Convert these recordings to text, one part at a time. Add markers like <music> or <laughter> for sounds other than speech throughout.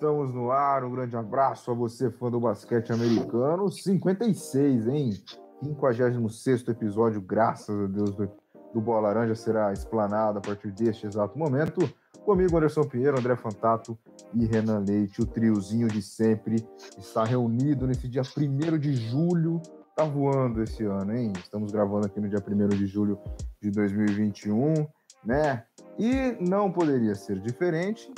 Estamos no ar. Um grande abraço a você, fã do basquete americano. 56, hein? 56 episódio, graças a Deus, do, do Bola Laranja será explanado a partir deste exato momento. Comigo, Anderson Pinheiro, André Fantato e Renan Leite. O triozinho de sempre está reunido nesse dia 1 de julho. Tá voando esse ano, hein? Estamos gravando aqui no dia 1 de julho de 2021, né? E não poderia ser diferente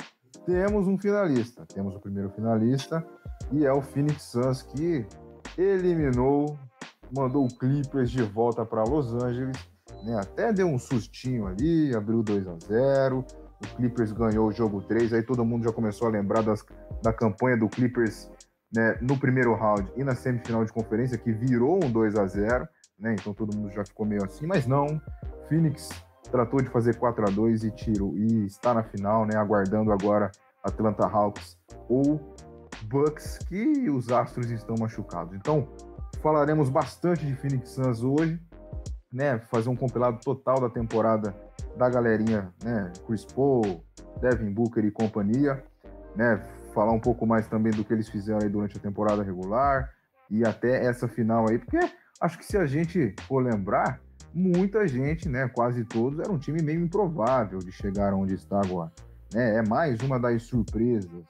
temos um finalista. Temos o primeiro finalista e é o Phoenix Suns que eliminou, mandou o Clippers de volta para Los Angeles, né? Até deu um sustinho ali, abriu 2 a 0. O Clippers ganhou o jogo 3, aí todo mundo já começou a lembrar das, da campanha do Clippers né, no primeiro round e na semifinal de conferência, que virou um 2 a 0 né? Então todo mundo já ficou meio assim, mas não. Phoenix tratou de fazer 4 a 2 e tiro e está na final, né? Aguardando agora Atlanta Hawks ou Bucks, que os Astros estão machucados. Então, falaremos bastante de Phoenix Suns hoje, né? Fazer um compilado total da temporada da galerinha, né? Chris Paul, Devin Booker e companhia, né? Falar um pouco mais também do que eles fizeram aí durante a temporada regular e até essa final aí, porque acho que se a gente for lembrar, muita gente, né, quase todos, era um time meio improvável de chegar onde está agora. Né? É mais uma das surpresas.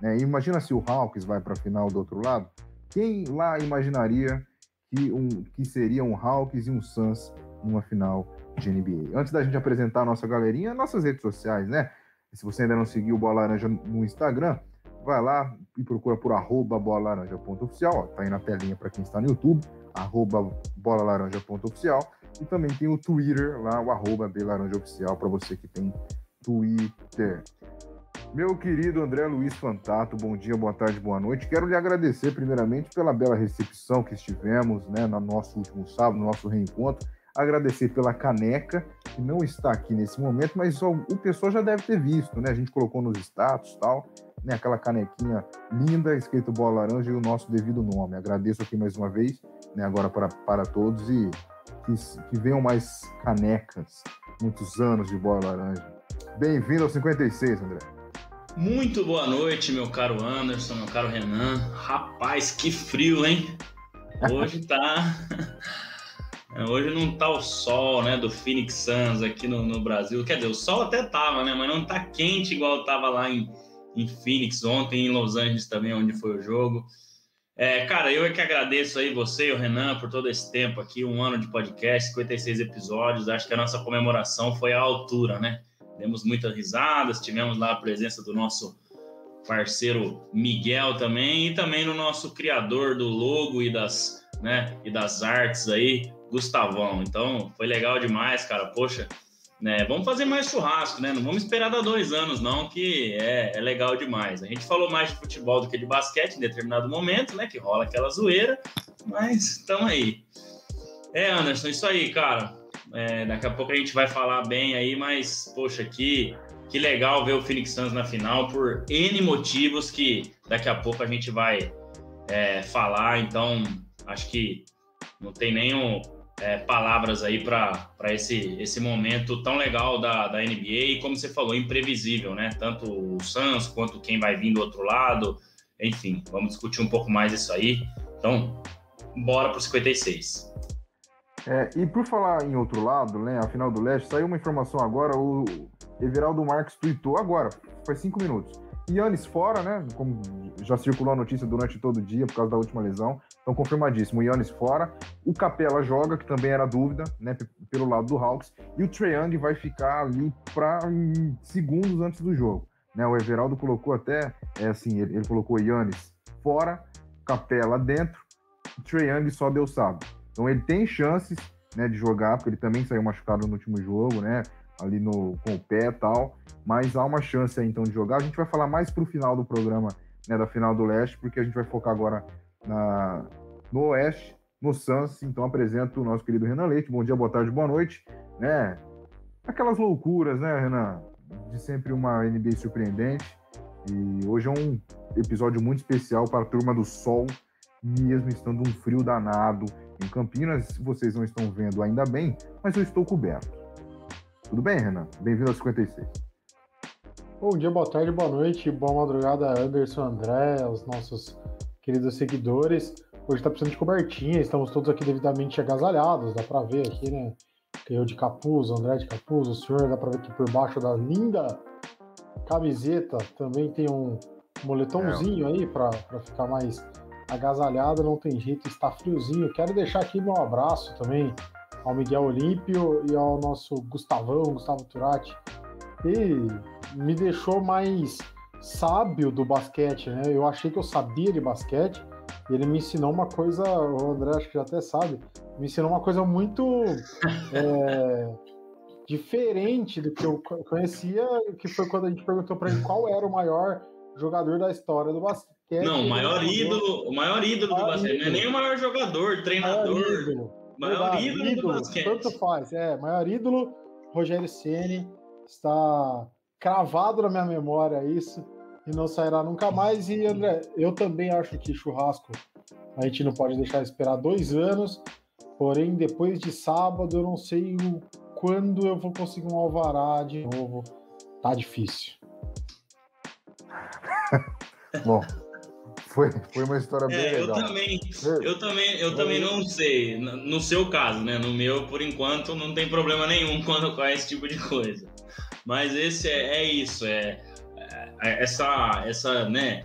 Né? Imagina se o Hawks vai para a final do outro lado. Quem lá imaginaria que, um, que seria um Hawks e um Suns numa final de NBA? Antes da gente apresentar a nossa galerinha, nossas redes sociais, né? Se você ainda não seguiu o Bola Laranja no Instagram, vai lá e procura por arroba bolalaranja.oficial. Tá aí na telinha para quem está no YouTube, arroba bolalaranja.oficial. E também tem o Twitter lá, o arroba belaranjaoficial, para você que tem Twitter. Meu querido André Luiz Fantato, bom dia, boa tarde, boa noite. Quero lhe agradecer primeiramente pela bela recepção que estivemos né, no nosso último sábado, no nosso reencontro. Agradecer pela caneca, que não está aqui nesse momento, mas o pessoal já deve ter visto, né? A gente colocou nos status tal, né? Aquela canequinha linda, escrito Bola Laranja e o nosso devido nome. Agradeço aqui mais uma vez, né? Agora para, para todos e que, que venham mais canecas, muitos anos de Bola Laranja. Bem-vindo ao 56, André. Muito boa noite, meu caro Anderson, meu caro Renan. Rapaz, que frio, hein? Hoje tá. <laughs> Hoje não tá o sol, né, do Phoenix Suns aqui no, no, Brasil. Quer dizer, o sol até tava, né, mas não tá quente igual tava lá em, em Phoenix ontem, em Los Angeles também, onde foi o jogo. É, cara, eu é que agradeço aí você e o Renan por todo esse tempo aqui, um ano de podcast, 56 episódios. Acho que a nossa comemoração foi à altura, né? Demos muitas risadas, tivemos lá a presença do nosso parceiro Miguel também e também no nosso criador do logo e das, né, e das artes aí, Gustavão. Então, foi legal demais, cara. Poxa, né, vamos fazer mais churrasco, né? Não vamos esperar dar dois anos, não, que é, é legal demais. A gente falou mais de futebol do que de basquete em determinado momento, né? Que rola aquela zoeira, mas estamos aí. É, Anderson, isso aí, cara. É, daqui a pouco a gente vai falar bem aí, mas, poxa, que, que legal ver o Phoenix Suns na final por N motivos que daqui a pouco a gente vai é, falar. Então, acho que não tem nenhum é, palavras aí para esse, esse momento tão legal da, da NBA e, como você falou, imprevisível, né? Tanto o Suns quanto quem vai vir do outro lado. Enfim, vamos discutir um pouco mais isso aí. Então, bora para o 56. É, e por falar em outro lado, né, a final do leste, saiu uma informação agora, o Everaldo Marques tweetou agora, faz cinco minutos. Yannis fora, né, como já circulou a notícia durante todo o dia por causa da última lesão, então confirmadíssimo, o Yannis fora, o Capela joga, que também era dúvida, né, pelo lado do Hawks, e o Trae vai ficar ali para segundos antes do jogo. Né, o Everaldo colocou até, é assim, ele, ele colocou Yannis fora, Capela dentro, o Trae só Deus sabe. Então ele tem chances né, de jogar, porque ele também saiu machucado no último jogo, né? Ali no, com o pé e tal. Mas há uma chance aí, então de jogar. A gente vai falar mais pro final do programa, né? Da final do leste, porque a gente vai focar agora na, no oeste, no Suns. Então apresento o nosso querido Renan Leite. Bom dia, boa tarde, boa noite. Né? Aquelas loucuras, né, Renan? De sempre uma NBA surpreendente. E hoje é um episódio muito especial para a turma do Sol, mesmo estando um frio danado em Campinas, vocês não estão vendo ainda bem, mas eu estou coberto. Tudo bem, Renan? Bem-vindo ao 56. Bom dia, boa tarde, boa noite, boa madrugada, Anderson, André, os nossos queridos seguidores. Hoje tá precisando de cobertinha, estamos todos aqui devidamente agasalhados, dá para ver aqui, né? Eu de capuz, André de capuz, o senhor dá para ver que por baixo da linda camiseta também tem um moletomzinho aí para ficar mais agasalhado, não tem jeito, está friozinho. Quero deixar aqui meu abraço também ao Miguel Olímpio e ao nosso Gustavão, Gustavo Turati, e me deixou mais sábio do basquete, né? Eu achei que eu sabia de basquete e ele me ensinou uma coisa, o André acho que já até sabe, me ensinou uma coisa muito <laughs> é, diferente do que eu conhecia, que foi quando a gente perguntou para ele qual era o maior jogador da história do basquete. Não, o maior ídolo, o maior ídolo do basquete, ídolo. não é nem o maior jogador, treinador. Maior ídolo, maior ídolo, ídolo do basquete. Tanto faz, é, maior ídolo, Rogério Ceni está cravado na minha memória isso e não sairá nunca mais. E André, eu também acho que churrasco a gente não pode deixar esperar dois anos. Porém, depois de sábado, eu não sei o, quando eu vou conseguir um alvará de novo. Tá difícil. <laughs> Bom, foi, foi uma história bem é, legal. Eu também, eu também, eu também não sei. No seu caso, né? No meu, por enquanto, não tem problema nenhum <laughs> quando com esse tipo de coisa. Mas esse é, é isso, é, é, essa, essa, né?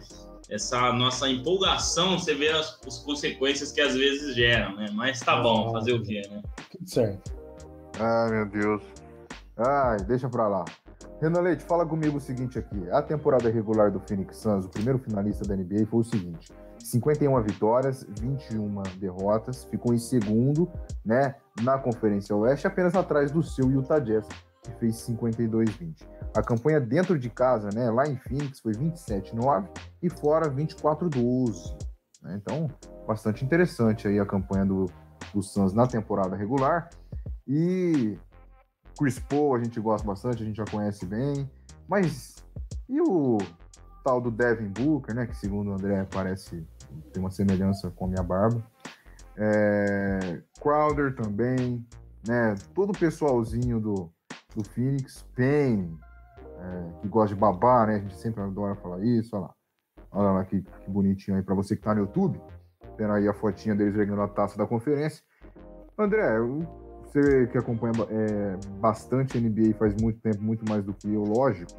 Essa nossa empolgação, você vê as, as, consequências que às vezes geram, né? Mas tá bom, fazer o quê, né? Tudo certo. Ai, meu Deus. Ai, deixa pra lá. Renan Leite, fala comigo o seguinte aqui. A temporada regular do Phoenix Suns, o primeiro finalista da NBA, foi o seguinte: 51 vitórias, 21 derrotas, ficou em segundo, né, na Conferência Oeste, apenas atrás do seu Utah Jazz, que fez 52-20. A campanha dentro de casa, né, lá em Phoenix, foi 27-9 e fora 24-12. Né? Então, bastante interessante aí a campanha do, do Suns na temporada regular. E Chris Paul a gente gosta bastante, a gente já conhece bem. Mas e o tal do Devin Booker, né? Que segundo o André parece ter uma semelhança com a minha barba. É, Crowder também, né? Todo o pessoalzinho do, do Phoenix, Payne, é, que gosta de babar, né? A gente sempre adora falar isso, olha lá. Olha lá que, que bonitinho aí para você que tá no YouTube. Vendo aí a fotinha deles jogando a taça da conferência. André, você que acompanha é, bastante NBA faz muito tempo, muito mais do que eu, lógico.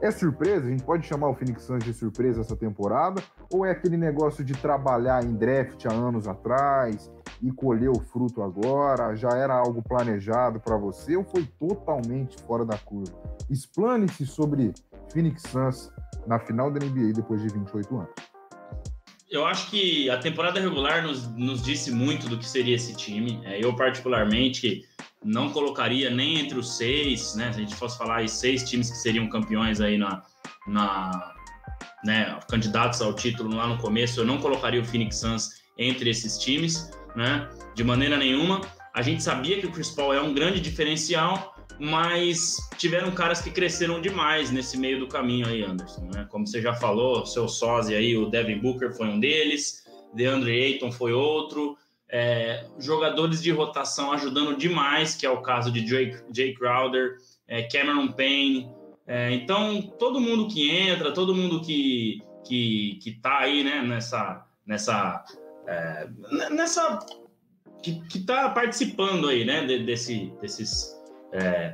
É surpresa? A gente pode chamar o Phoenix Suns de surpresa essa temporada? Ou é aquele negócio de trabalhar em draft há anos atrás e colher o fruto agora? Já era algo planejado para você ou foi totalmente fora da curva? Explane-se sobre Phoenix Suns na final da NBA depois de 28 anos eu acho que a temporada regular nos, nos disse muito do que seria esse time. É, eu, particularmente, não colocaria nem entre os seis, né? Se a gente fosse falar aí seis times que seriam campeões aí na, na né, candidatos ao título lá no começo, eu não colocaria o Phoenix Suns entre esses times, né? De maneira nenhuma. A gente sabia que o Chris Paul é um grande diferencial, mas tiveram caras que cresceram demais nesse meio do caminho aí, Anderson. Né? Como você já falou, seu sósia aí, o Devin Booker foi um deles, DeAndre Ayton foi outro, é, jogadores de rotação ajudando demais, que é o caso de Jay, Jay Crowder, é, Cameron Payne. É, então, todo mundo que entra, todo mundo que, que, que tá aí né, nessa, nessa, é, nessa que, que tá participando aí, né, desse, desses é,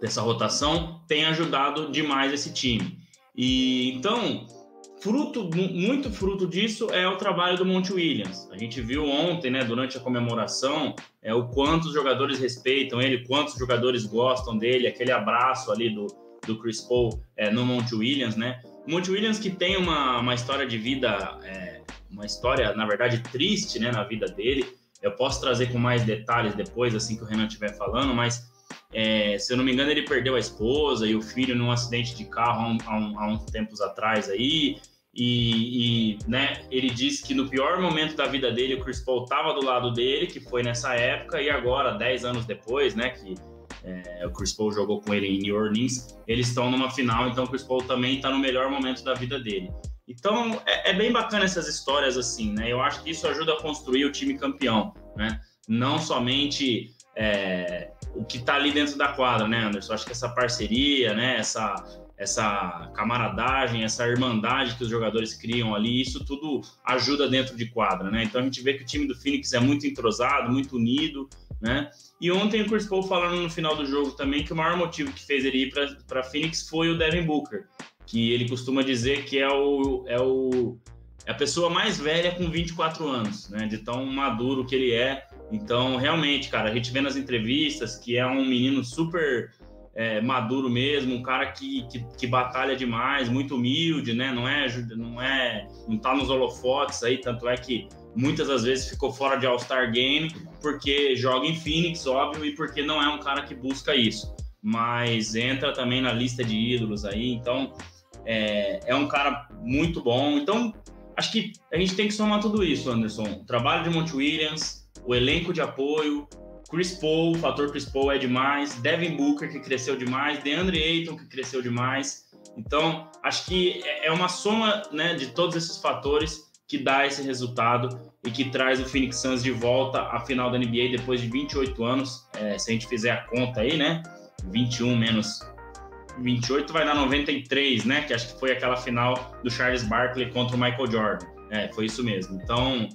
dessa rotação tem ajudado demais esse time. E então, fruto muito fruto disso é o trabalho do Monte Williams. A gente viu ontem, né, durante a comemoração, é o quanto os jogadores respeitam ele, quantos jogadores gostam dele, aquele abraço ali do, do Chris Paul é, no Monte Williams, né? O Monte Williams que tem uma, uma história de vida, é, uma história, na verdade, triste, né, na vida dele. Eu posso trazer com mais detalhes depois, assim que o Renan estiver falando, mas é, se eu não me engano, ele perdeu a esposa e o filho num acidente de carro há, um, há, um, há uns tempos atrás aí. E, e, né, ele disse que no pior momento da vida dele, o Chris Paul estava do lado dele, que foi nessa época, e agora, 10 anos depois, né, que é, o Chris Paul jogou com ele em New Orleans, eles estão numa final, então o Chris Paul também está no melhor momento da vida dele. Então, é, é, bem bacana essas histórias assim, né? Eu acho que isso ajuda a construir o time campeão, né? Não somente é, o que está ali dentro da quadra, né, Anderson? Acho que essa parceria, né, essa, essa camaradagem, essa irmandade que os jogadores criam ali, isso tudo ajuda dentro de quadra, né? Então a gente vê que o time do Phoenix é muito entrosado, muito unido, né? E ontem o Chris Paul falando no final do jogo também que o maior motivo que fez ele ir para Phoenix foi o Devin Booker, que ele costuma dizer que é o, é o é a pessoa mais velha com 24 anos, né? De tão maduro que ele é. Então, realmente, cara, a gente vê nas entrevistas que é um menino super é, maduro mesmo, um cara que, que, que, batalha demais, muito humilde, né? Não é, não é, não tá nos holofotes aí, tanto é que muitas das vezes ficou fora de All-Star Game porque joga em Phoenix, óbvio, e porque não é um cara que busca isso. Mas entra também na lista de ídolos aí, então é, é um cara muito bom. Então, acho que a gente tem que somar tudo isso, Anderson. O trabalho de Monte Williams, o elenco de apoio, Chris Paul, o fator Chris Paul é demais, Devin Booker, que cresceu demais, DeAndre Ayton, que cresceu demais. Então, acho que é, é uma soma né, de todos esses fatores que dá esse resultado e que traz o Phoenix Suns de volta à final da NBA depois de 28 anos. É, se a gente fizer a conta aí, né? 21 menos 28 vai dar 93, né? Que acho que foi aquela final do Charles Barkley contra o Michael Jordan. É, foi isso mesmo. Então,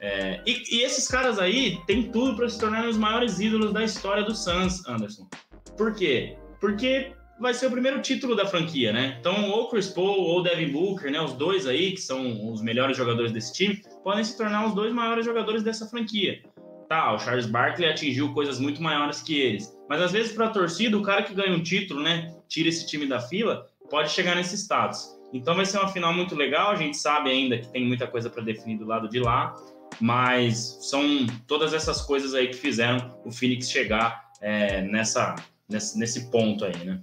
é, e, e, esses caras aí têm tudo para se tornarem os maiores ídolos da história do Suns, Anderson. Por quê? Porque vai ser o primeiro título da franquia, né? Então, ou Chris Paul ou Devin Booker, né? Os dois aí, que são os melhores jogadores desse time, podem se tornar os dois maiores jogadores dessa franquia. Tá, o Charles Barkley atingiu coisas muito maiores que eles. Mas às vezes, para a torcida, o cara que ganha um título, né? Tira esse time da fila, pode chegar nesse status. Então vai ser uma final muito legal. A gente sabe ainda que tem muita coisa para definir do lado de lá mas são todas essas coisas aí que fizeram o Phoenix chegar é, nessa, nesse, nesse ponto aí, né?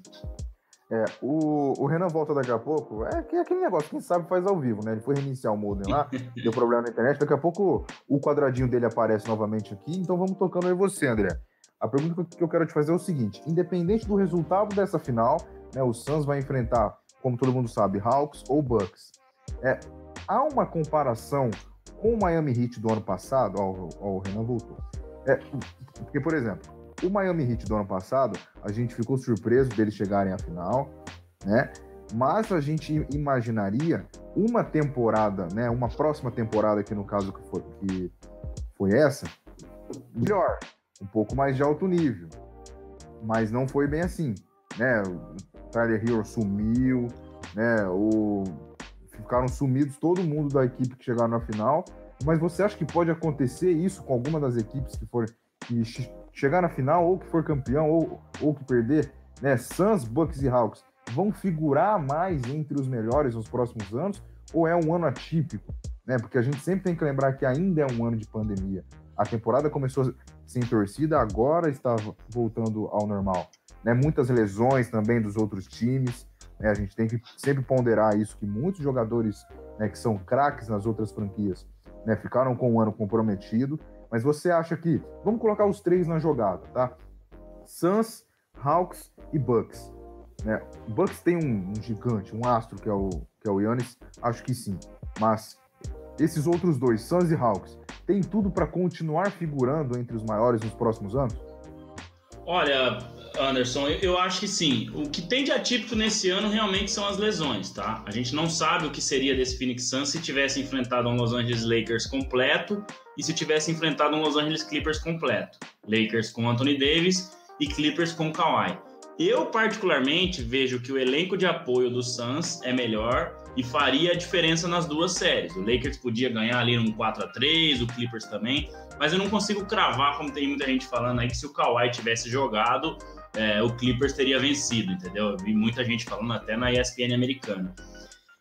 É, o, o Renan volta daqui a pouco. É, é aquele negócio, quem sabe faz ao vivo, né? Ele foi reiniciar o modem lá, <laughs> deu problema na internet. Daqui a pouco o quadradinho dele aparece novamente aqui. Então vamos tocando aí você, André. A pergunta que eu quero te fazer é o seguinte: independente do resultado dessa final, né, o Suns vai enfrentar, como todo mundo sabe, Hawks ou Bucks. É, há uma comparação com o Miami Heat do ano passado, ó o Renan voltou. É, porque, por exemplo, o Miami Heat do ano passado, a gente ficou surpreso deles chegarem à final, né? Mas a gente imaginaria uma temporada, né? Uma próxima temporada, que no caso que foi, que foi essa, melhor, um pouco mais de alto nível. Mas não foi bem assim, né? O Tyler Hero sumiu, né? O ficaram sumidos todo mundo da equipe que chegaram na final. Mas você acha que pode acontecer isso com alguma das equipes que for que chegar na final ou que for campeão ou, ou que perder, né? Suns, Bucks e Hawks vão figurar mais entre os melhores nos próximos anos ou é um ano atípico, né? Porque a gente sempre tem que lembrar que ainda é um ano de pandemia. A temporada começou sem torcida, agora está voltando ao normal. Né? Muitas lesões também dos outros times. Né? A gente tem que sempre ponderar isso, que muitos jogadores né, que são craques nas outras franquias né, ficaram com um ano comprometido. Mas você acha que. Vamos colocar os três na jogada, tá? Suns, Hawks e Bucks. Né? O Bucks tem um, um, gigante, um astro que é o que é o Yannis, acho que sim. Mas esses outros dois, Suns e Hawks, tem tudo para continuar figurando entre os maiores nos próximos anos? Olha, Anderson, eu acho que sim. O que tem de atípico nesse ano realmente são as lesões, tá? A gente não sabe o que seria desse Phoenix Suns se tivesse enfrentado um Los Angeles Lakers completo e se tivesse enfrentado um Los Angeles Clippers completo. Lakers com Anthony Davis e Clippers com Kawhi. Eu, particularmente, vejo que o elenco de apoio do Suns é melhor e faria a diferença nas duas séries. O Lakers podia ganhar ali num 4 a 3 o Clippers também, mas eu não consigo cravar, como tem muita gente falando aí, que se o Kawhi tivesse jogado, é, o Clippers teria vencido, entendeu? Eu vi muita gente falando até na ESPN americana.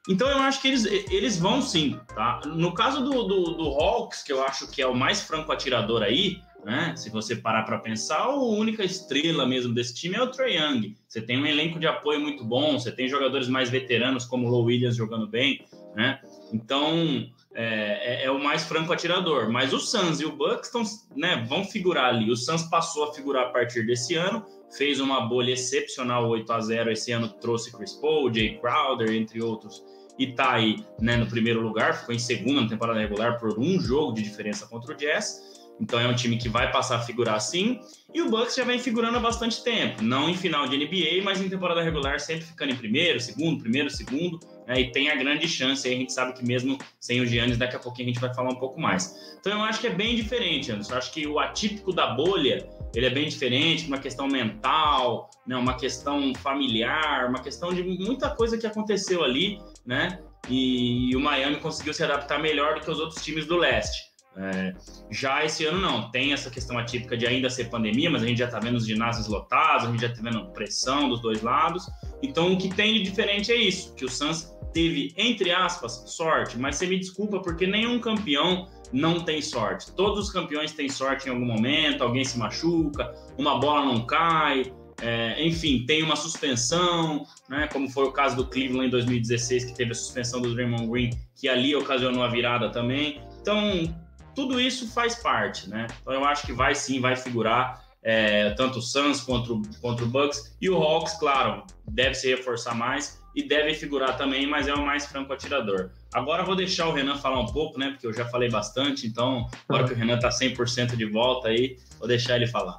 Então eu acho que eles, eles vão sim, tá? No caso do, do, do Hawks, que eu acho que é o mais franco atirador aí, né? Se você parar para pensar, a única estrela mesmo desse time é o Trae Young. Você tem um elenco de apoio muito bom, você tem jogadores mais veteranos como o Williams jogando bem, né? Então é, é, é, o mais franco atirador. Mas o Suns e o Bucks estão, né, vão figurar ali. O Suns passou a figurar a partir desse ano fez uma bolha excepcional 8 a 0 esse ano trouxe Chris Paul, Jay Crowder, entre outros, e tá aí né, no primeiro lugar, ficou em segunda na temporada regular por um jogo de diferença contra o Jazz. Então é um time que vai passar a figurar assim. E o Bucks já vem figurando há bastante tempo, não em final de NBA, mas em temporada regular sempre ficando em primeiro, segundo, primeiro, segundo, né? e tem a grande chance, a gente sabe que mesmo sem o Giannis, daqui a pouquinho a gente vai falar um pouco mais. Então eu acho que é bem diferente, Anderson, eu acho que o atípico da bolha, ele é bem diferente, uma questão mental, né? uma questão familiar, uma questão de muita coisa que aconteceu ali, né, e, e o Miami conseguiu se adaptar melhor do que os outros times do leste. É, já esse ano não, tem essa questão atípica de ainda ser pandemia, mas a gente já está vendo os ginásios lotados, a gente já está vendo pressão dos dois lados. Então o que tem de diferente é isso, que o Suns teve, entre aspas, sorte, mas você me desculpa porque nenhum campeão não tem sorte. Todos os campeões têm sorte em algum momento, alguém se machuca, uma bola não cai, é, enfim, tem uma suspensão, né, como foi o caso do Cleveland em 2016, que teve a suspensão do Draymond Green, que ali ocasionou a virada também. Então, tudo isso faz parte, né? Então eu acho que vai sim, vai figurar é, tanto o Suns contra o, contra o Bucks e o Hawks, claro, deve se reforçar mais e deve figurar também, mas é o mais franco atirador. Agora vou deixar o Renan falar um pouco, né? Porque eu já falei bastante, então agora que o Renan tá 100% de volta aí, vou deixar ele falar.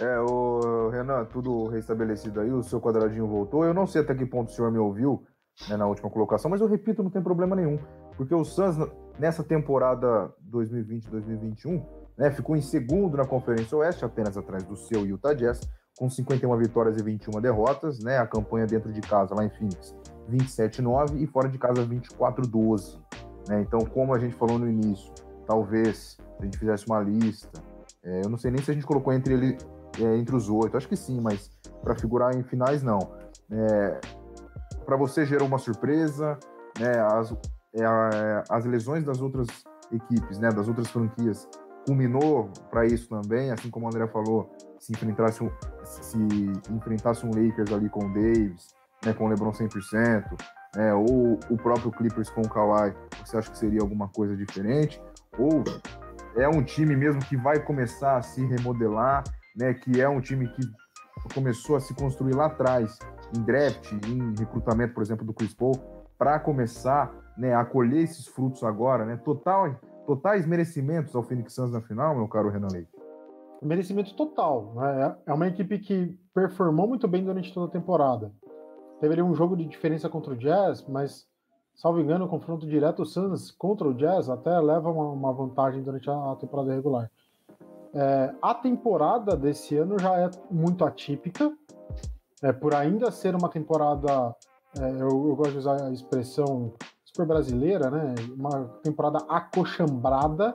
É, o Renan, tudo restabelecido aí, o seu quadradinho voltou. Eu não sei até que ponto o senhor me ouviu né, na última colocação, mas eu repito, não tem problema nenhum. Porque o Suns, nessa temporada 2020-2021, né, ficou em segundo na Conferência Oeste, apenas atrás do seu Utah Jazz, com 51 vitórias e 21 derrotas, né, a campanha dentro de casa lá em Phoenix 27-9 e fora de casa 24-12. Né, então, como a gente falou no início, talvez a gente fizesse uma lista, é, eu não sei nem se a gente colocou entre, ele, é, entre os oito, acho que sim, mas para figurar em finais, não. É, para você gerou uma surpresa, né, as, é, as lesões das outras equipes, né, das outras franquias, culminou para isso também, assim como o André falou, se enfrentasse um, se enfrentasse um Lakers ali com o Davis, né, com o LeBron 100%, né, ou o próprio Clippers com o Kawhi, você acha que seria alguma coisa diferente? Ou é um time mesmo que vai começar a se remodelar, né, que é um time que começou a se construir lá atrás, em draft, em recrutamento, por exemplo, do Chris Paul, para começar né, esses frutos agora, né? Total, totais merecimentos ao Phoenix Suns na final, meu caro Renan Leite. Merecimento total. Né? É uma equipe que performou muito bem durante toda a temporada. Teve ali um jogo de diferença contra o Jazz, mas, salvo engano, o confronto direto o Suns contra o Jazz até leva uma, uma vantagem durante a, a temporada regular. É, a temporada desse ano já é muito atípica, é, por ainda ser uma temporada, é, eu, eu, gosto de usar a expressão super brasileira, né? Uma temporada acochambrada,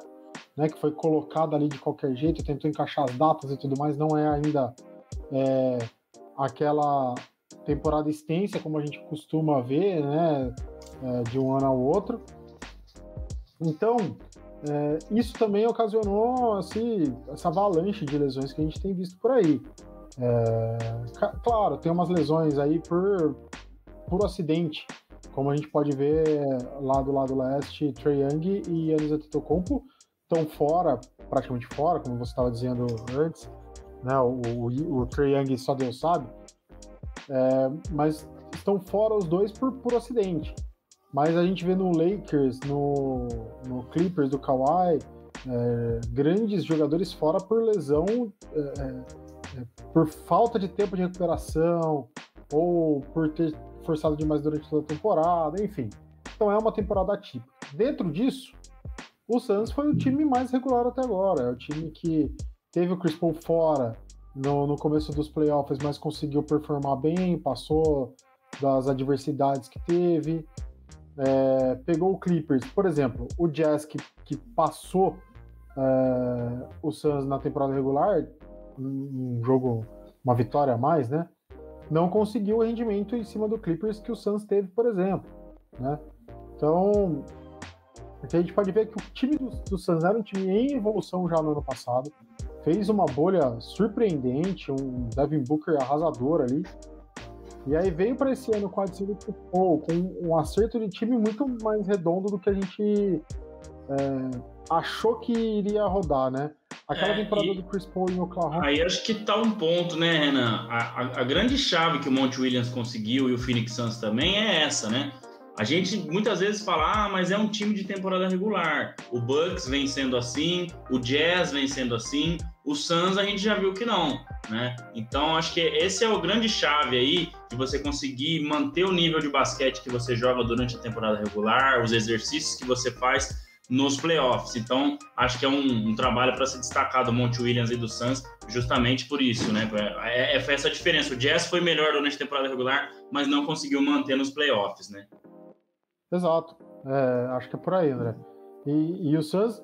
né? Que foi colocada ali de qualquer jeito, tentou encaixar as datas e tudo mais, não é ainda é, aquela temporada extensa como a gente costuma ver, né? É, de um ano ao outro. Então, é, isso também ocasionou assim, essa avalanche de lesões que a gente tem visto por aí. É, claro, tem umas lesões aí por, por acidente, como a gente pode ver lá do lado leste, Trey Young e Yannis Antetokounmpo estão fora, praticamente fora, como você estava dizendo antes, né? O, o, o Trey Young só Deus sabe, é, mas estão fora os dois por, por acidente. Mas a gente vê no Lakers, no, no Clippers do Kawhi, é, grandes jogadores fora por lesão, é, é, é por falta de tempo de recuperação, ou por ter forçado demais durante toda a temporada, enfim. Então é uma temporada atípica. Dentro disso, o Suns foi o time mais regular até agora. É o time que teve o Chris Paul fora no, no começo dos playoffs, mas conseguiu performar bem, passou das adversidades que teve. É, pegou o Clippers, por exemplo, o Jazz que, que passou é, o Suns na temporada regular, um jogo, uma vitória a mais, né? Não conseguiu o rendimento em cima do Clippers que o Suns teve, por exemplo. Né? Então, a gente pode ver que o time do, do Suns era um time em evolução já no ano passado, fez uma bolha surpreendente, um Devin Booker arrasador ali, e aí veio para esse ano com a Paul, com um acerto de time muito mais redondo do que a gente é, achou que iria rodar, né? Aquela é, temporada e... do Chris Paul em Oklahoma. Aí acho que tá um ponto, né, Renan? A, a, a, grande chave que o Monte Williams conseguiu e o Phoenix Suns também é essa, né? A gente muitas vezes fala, ah, mas é um time de temporada regular. O Bucks vem sendo assim, o Jazz vem sendo assim, o Suns a gente já viu que não, né? Então acho que esse é o grande chave aí de você conseguir manter o nível de basquete que você joga durante a temporada regular, os exercícios que você faz nos playoffs. Então, acho que é um, um trabalho para se destacar do Monte Williams e do Suns, justamente por isso, né? É, é, é essa diferença. O Jazz foi melhor durante a temporada regular, mas não conseguiu manter nos playoffs, né? Exato. É, acho que é por aí, André. E, e o Suns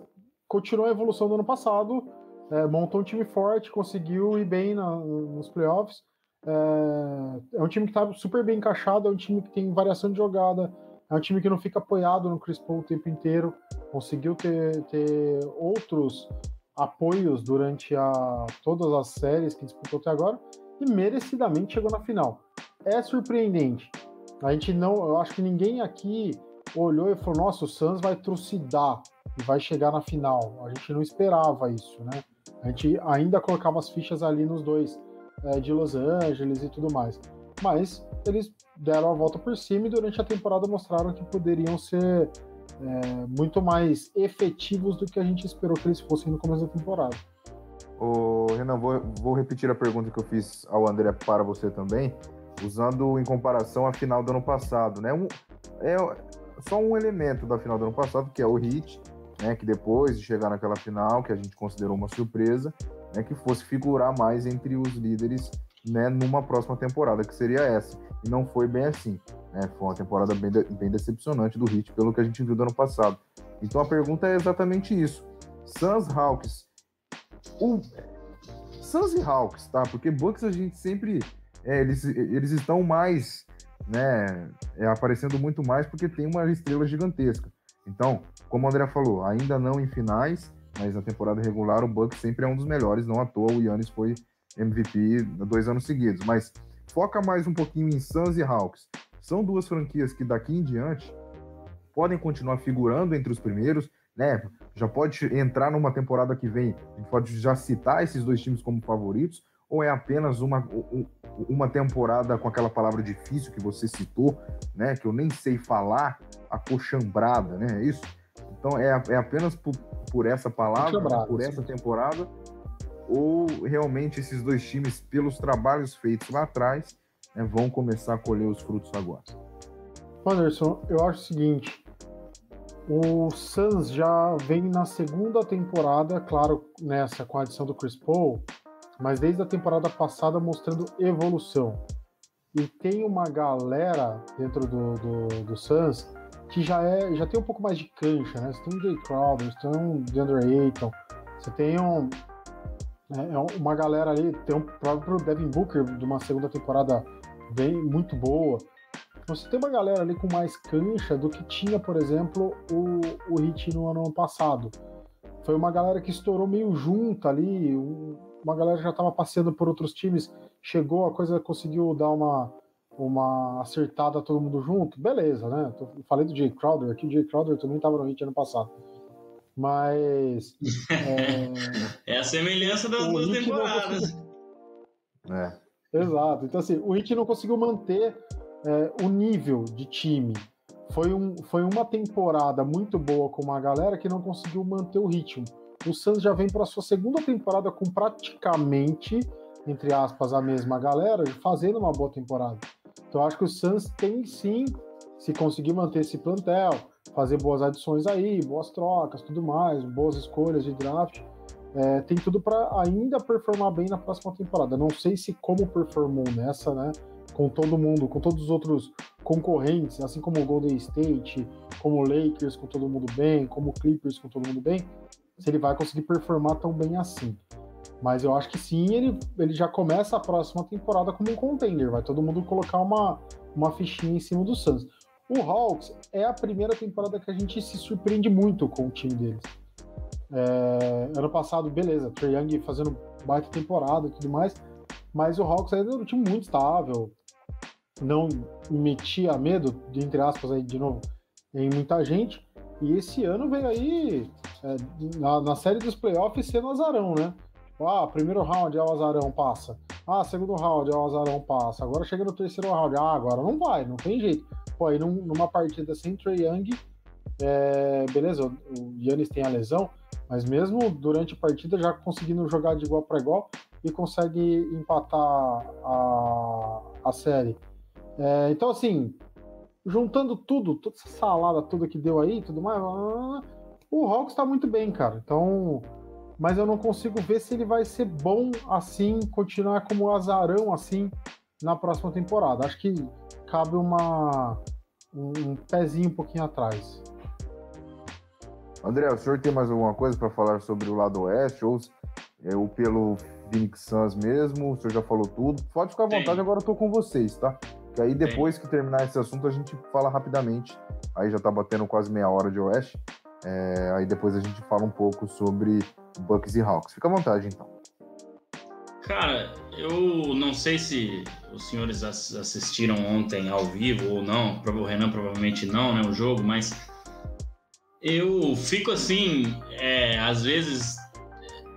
continuou a evolução do ano passado, é, montou um time forte, conseguiu ir bem na, nos playoffs. É, é um time que está super bem encaixado, é um time que tem variação de jogada, é um time que não fica apoiado no Chris Paul o tempo inteiro, conseguiu ter, ter outros apoios durante a, todas as séries que disputou até agora e merecidamente chegou na final. É surpreendente. A gente não, eu acho que ninguém aqui olhou e falou: "Nossa, o Suns vai trucidar e vai chegar na final". A gente não esperava isso, né? A gente ainda colocava as fichas ali nos dois é, de Los Angeles e tudo mais. Mas eles deram a volta por cima e durante a temporada mostraram que poderiam ser é, muito mais efetivos do que a gente esperou que eles fossem no começo da temporada. Ô, Renan, vou, vou repetir a pergunta que eu fiz ao André para você também, usando em comparação a final do ano passado, né? Um, é só um elemento da final do ano passado, que é o Hit, né? Que depois de chegar naquela final, que a gente considerou uma surpresa, né? Que fosse figurar mais entre os líderes, né? Numa próxima temporada, que seria essa. E não foi bem assim. Né? Foi uma temporada bem, de, bem decepcionante do Heat, pelo que a gente viu do ano passado. Então a pergunta é exatamente isso. Suns Hawks. O... Suns e Hawks, tá? Porque Bucks a gente sempre. É, eles, eles estão mais. Né, é, aparecendo muito mais porque tem uma estrela gigantesca. Então, como o André falou, ainda não em finais, mas na temporada regular o Bucks sempre é um dos melhores. Não à toa o Yannis foi MVP dois anos seguidos. Mas foca mais um pouquinho em Suns e Hawks. São duas franquias que daqui em diante podem continuar figurando entre os primeiros, né? Já pode entrar numa temporada que vem, a gente pode já citar esses dois times como favoritos, ou é apenas uma, uma temporada com aquela palavra difícil que você citou, né? Que eu nem sei falar, acochambrada, né? É isso? Então é, é apenas por, por essa palavra, por essa temporada, ou realmente esses dois times, pelos trabalhos feitos lá atrás, né, vão começar a colher os frutos agora. Anderson, eu acho o seguinte: o Suns já vem na segunda temporada, claro, nessa com a adição do Chris Paul, mas desde a temporada passada mostrando evolução. E tem uma galera dentro do, do, do Suns que já, é, já tem um pouco mais de cancha, né? Você tem um Jay Crowder, você tem um DeAndre Ayton, você tem um, é, é uma galera ali, tem o próprio Devin Booker de uma segunda temporada bem muito boa. Você tem uma galera ali com mais cancha do que tinha, por exemplo, o, o Hit no ano passado. Foi uma galera que estourou meio junto ali, uma galera já estava passeando por outros times, chegou, a coisa conseguiu dar uma, uma acertada todo mundo junto, beleza, né? falei do Jay Crowder aqui, o Jay Crowder também estava no Hit ano passado. Mas. é... <laughs> é a semelhança das duas temporadas. É. Exato. Então, assim, o Heat não conseguiu manter é, o nível de time. Foi, um, foi uma temporada muito boa com uma galera que não conseguiu manter o ritmo. O Suns já vem para sua segunda temporada com praticamente, entre aspas, a mesma galera, fazendo uma boa temporada. Então, acho que o Suns tem sim, se conseguir manter esse plantel, fazer boas adições aí, boas trocas, tudo mais, boas escolhas de draft, é, tem tudo para ainda performar bem na próxima temporada. Não sei se como performou nessa, né? Com todo mundo, com todos os outros concorrentes, assim como o Golden State, como o Lakers com todo mundo bem, como o Clippers com todo mundo bem, se ele vai conseguir performar tão bem assim. Mas eu acho que sim, ele, ele já começa a próxima temporada como um contender. Vai todo mundo colocar uma, uma fichinha em cima do Suns. O Hawks é a primeira temporada que a gente se surpreende muito com o time deles. É, ano passado, beleza, Trae Young fazendo baita temporada e tudo mais, mas o Hawks ainda era um time muito estável, não metia medo, entre aspas, aí de novo, em muita gente. E esse ano veio aí, é, na, na, série dos playoffs, sendo azarão, né? Ah, primeiro round é o azarão, passa. Ah, segundo round é o azarão, passa. Agora chega no terceiro round, ah, agora não vai, não tem jeito. Pô, aí num, numa partida sem Trey Young, é, beleza, o Yannis tem a lesão, mas mesmo durante a partida já conseguindo jogar de igual para igual e consegue empatar a, a série. É, então, assim, juntando tudo, toda essa salada tudo que deu aí, tudo mais, o Hawks está muito bem, cara. Então, mas eu não consigo ver se ele vai ser bom assim, continuar como azarão assim na próxima temporada. Acho que cabe uma um pezinho um pouquinho atrás. André, o senhor tem mais alguma coisa para falar sobre o lado oeste ou, é, ou pelo Phoenix Suns mesmo? O senhor já falou tudo. Pode ficar à vontade, tem. agora eu tô com vocês, tá? Que aí depois tem. que terminar esse assunto a gente fala rapidamente. Aí já tá batendo quase meia hora de oeste. É, aí depois a gente fala um pouco sobre Bucks e Hawks. Fica à vontade, então. Cara, eu não sei se os senhores assistiram ontem ao vivo ou não. O Renan provavelmente não, né? O jogo, mas eu fico assim, é, às vezes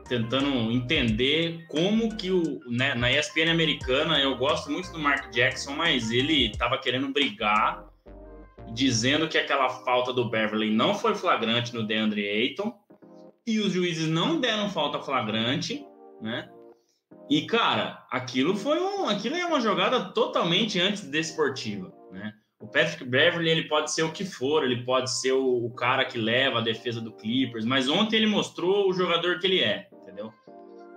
tentando entender como que o né, na ESPN americana eu gosto muito do Mark Jackson, mas ele estava querendo brigar, dizendo que aquela falta do Beverly não foi flagrante no DeAndre Ayton e os juízes não deram falta flagrante, né? E cara, aquilo foi um, aquilo é uma jogada totalmente antidesportiva, né? O Patrick Beverly ele pode ser o que for, ele pode ser o, o, cara que leva a defesa do Clippers, mas ontem ele mostrou o jogador que ele é, entendeu?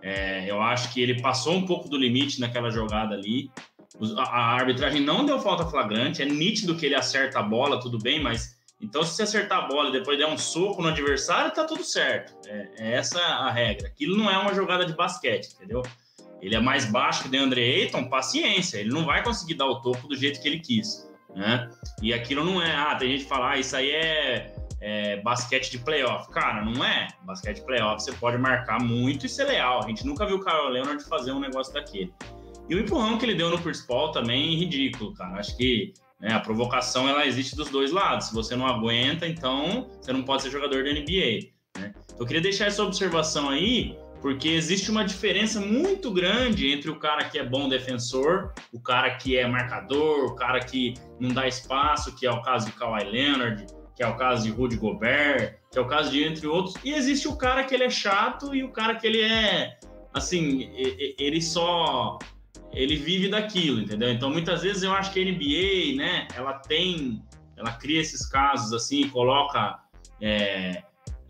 É, eu acho que ele passou um pouco do limite naquela jogada ali. A, a arbitragem não deu falta flagrante, é nítido que ele acerta a bola, tudo bem, mas então, se você acertar a bola e depois der um soco no adversário, tá tudo certo. É, é essa a regra. Aquilo não é uma jogada de basquete, entendeu? Ele é mais baixo que o DeAndre Ayton, paciência. Ele não vai conseguir dar o topo do jeito que ele quis, né? E aquilo não é... Ah, tem gente que fala, ah, isso aí é, é basquete de playoff. Cara, não é. Basquete de playoff você pode marcar muito e ser leal. A gente nunca viu o Kyle Leonard fazer um negócio daquele. E o empurrão que ele deu no Chris Paul também, ridículo, cara. Acho que né? A provocação ela existe dos dois lados. Se você não aguenta, então você não pode ser jogador da NBA. Né? Então, eu queria deixar essa observação aí, porque existe uma diferença muito grande entre o cara que é bom defensor, o cara que é marcador, o cara que não dá espaço, que é o caso de Kawhi Leonard, que é o caso de Rudy Gobert, que é o caso de entre outros, e existe o cara que ele é chato e o cara que ele é assim, ele só ele vive daquilo, entendeu? Então, muitas vezes eu acho que a NBA, né, ela tem, ela cria esses casos assim, coloca é,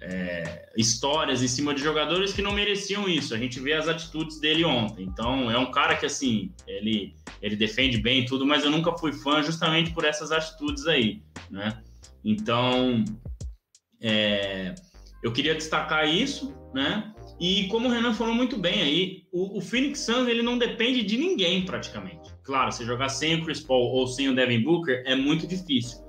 é, histórias em cima de jogadores que não mereciam isso. A gente vê as atitudes dele ontem. Então, é um cara que, assim, ele, ele defende bem tudo, mas eu nunca fui fã justamente por essas atitudes aí, né? Então, é, eu queria destacar isso, né? E como o Renan falou muito bem aí, o, o, Phoenix Suns ele não depende de ninguém praticamente. Claro, se jogar sem o Chris Paul ou sem o Devin Booker é muito difícil.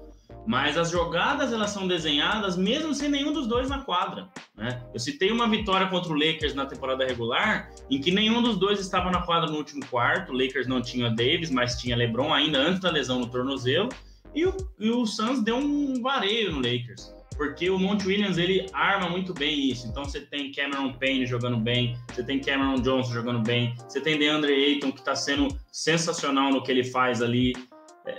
Mas as jogadas elas são desenhadas mesmo sem nenhum dos dois na quadra. Né? Eu citei uma vitória contra o Lakers na temporada regular, em que nenhum dos dois estava na quadra no último quarto. O Lakers não tinha Davis, mas tinha LeBron ainda antes da lesão no tornozelo. E o, e o Suns deu um vareio no Lakers porque o Monte Williams ele arma muito bem isso. Então você tem Cameron Payne jogando bem, você tem Cameron Johnson jogando bem, você tem DeAndre Ayton que está sendo sensacional no que ele faz ali.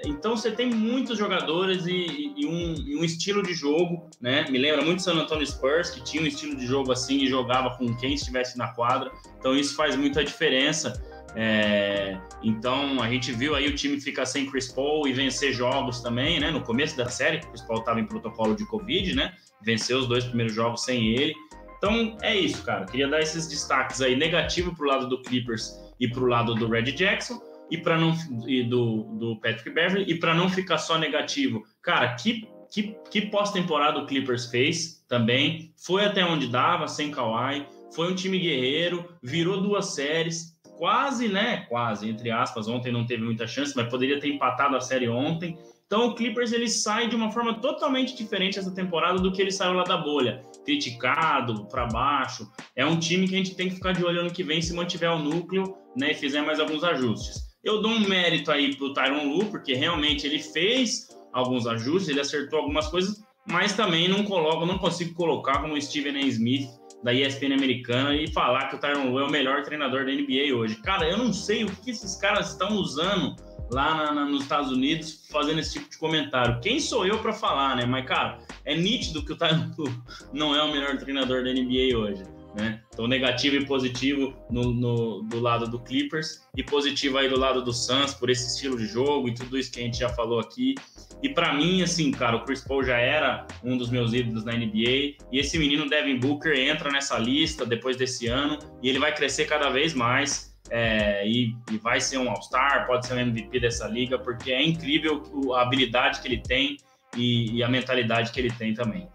Então você tem muitos jogadores e, e, um, e, um, estilo de jogo, né? Me lembra muito San Antonio Spurs, que tinha um estilo de jogo assim e jogava com quem estivesse na quadra. Então isso faz muita diferença. É, então a gente viu aí o time ficar sem Chris Paul e vencer jogos também, né? No começo da série, Chris Paul estava em protocolo de Covid, né? Venceu os dois primeiros jogos sem ele. Então é isso, cara. Queria dar esses destaques aí negativo para o lado do Clippers e para o lado do Red Jackson e para não e do, do Patrick Beverly e para não ficar só negativo, cara, que que, que pós-temporada o Clippers fez também. Foi até onde dava, sem Kawhi. Foi um time guerreiro, virou duas séries, quase, né? Quase, entre aspas, ontem não teve muita chance, mas poderia ter empatado a série ontem. Então o Clippers ele sai de uma forma totalmente diferente essa temporada do que ele saiu lá da bolha, criticado para baixo. É um time que a gente tem que ficar de olho ano que vem se mantiver o núcleo, né, e fizer mais alguns ajustes. Eu dou um mérito aí pro Tyron Lu, porque realmente ele fez alguns ajustes, ele acertou algumas coisas, mas também não coloco, não consigo colocar como Steven A. Smith da ESPN americana e falar que o Tyron Lue é o melhor treinador da NBA hoje. Cara, eu não sei o que esses caras estão usando lá na, na, nos Estados Unidos fazendo esse tipo de comentário. Quem sou eu para falar, né? Mas, cara, é nítido que o Tyron <laughs> não é o melhor treinador da NBA hoje. Né? Então, negativo e positivo no, no, do lado do Clippers e positivo aí do lado do Suns por esse estilo de jogo e tudo isso que a gente já falou aqui. E para mim, assim, cara, o Chris Paul já era um dos meus ídolos na NBA e esse menino Devin Booker entra nessa lista depois desse ano e ele vai crescer cada vez mais. É, e, e, vai ser um All-Star, pode ser um MVP dessa liga, porque é incrível a habilidade que ele tem e, e a mentalidade que ele tem também.